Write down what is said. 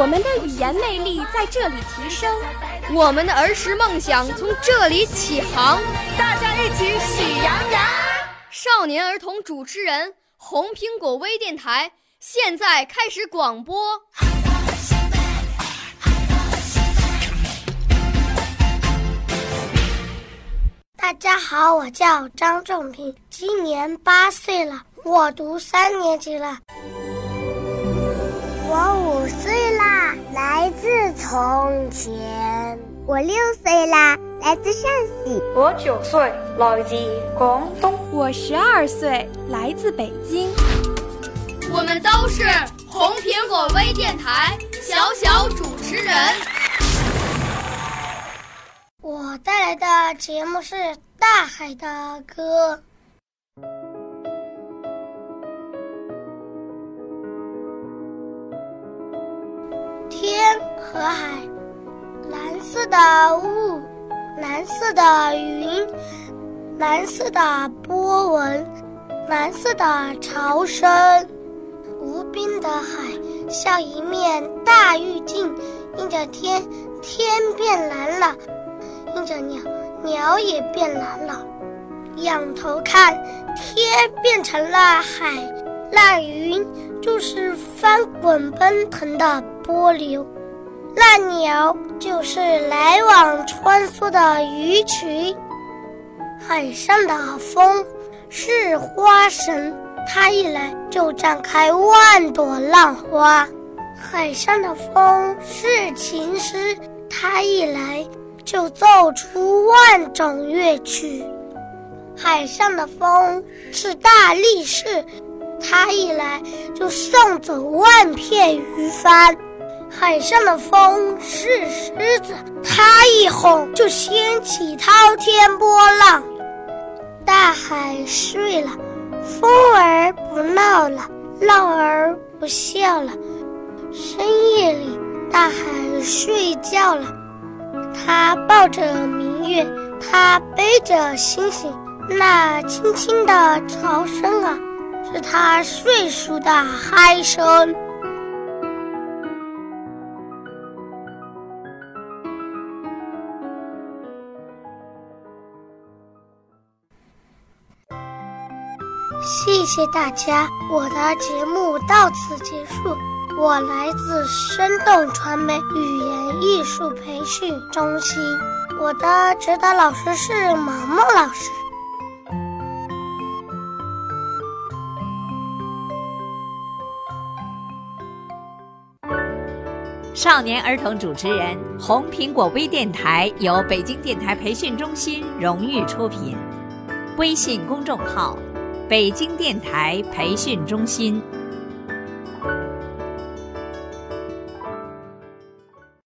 我们的语言魅力在这里提升，我们的儿时梦想从这里起航。大家一起喜羊羊。少年儿童主持人，红苹果微电台现在开始广播。大家好，我叫张仲平，今年八岁了，我读三年级了。我五岁啦，来自从前；我六岁啦，来自陕西；我九岁，来自广东；我十二岁，来自北京。我们都是红苹果微电台小小主持人。我带来的节目是《大海的歌》。和海，蓝色的雾，蓝色的云，蓝色的波纹，蓝色的潮声。无边的海像一面大玉镜，映着天，天变蓝了；映着鸟，鸟也变蓝了。仰头看，天变成了海，那云就是翻滚奔腾的。波流，那鸟就是来往穿梭的鱼群。海上的风是花神，它一来就绽开万朵浪花；海上的风是琴师，它一来就奏出万种乐曲；海上的风是大力士，它一来就送走万片鱼帆。海上的风是狮子，它一吼就掀起滔天波浪。大海睡了，风儿不闹了，浪儿不笑了。深夜里，大海睡觉了，它抱着明月，它背着星星。那轻轻的潮声啊，是它睡熟的嗨声。谢谢大家，我的节目到此结束。我来自生动传媒语言艺术培训中心，我的指导老师是毛毛老师。少年儿童主持人，红苹果微电台由北京电台培训中心荣誉出品，微信公众号。北京电台培训中心。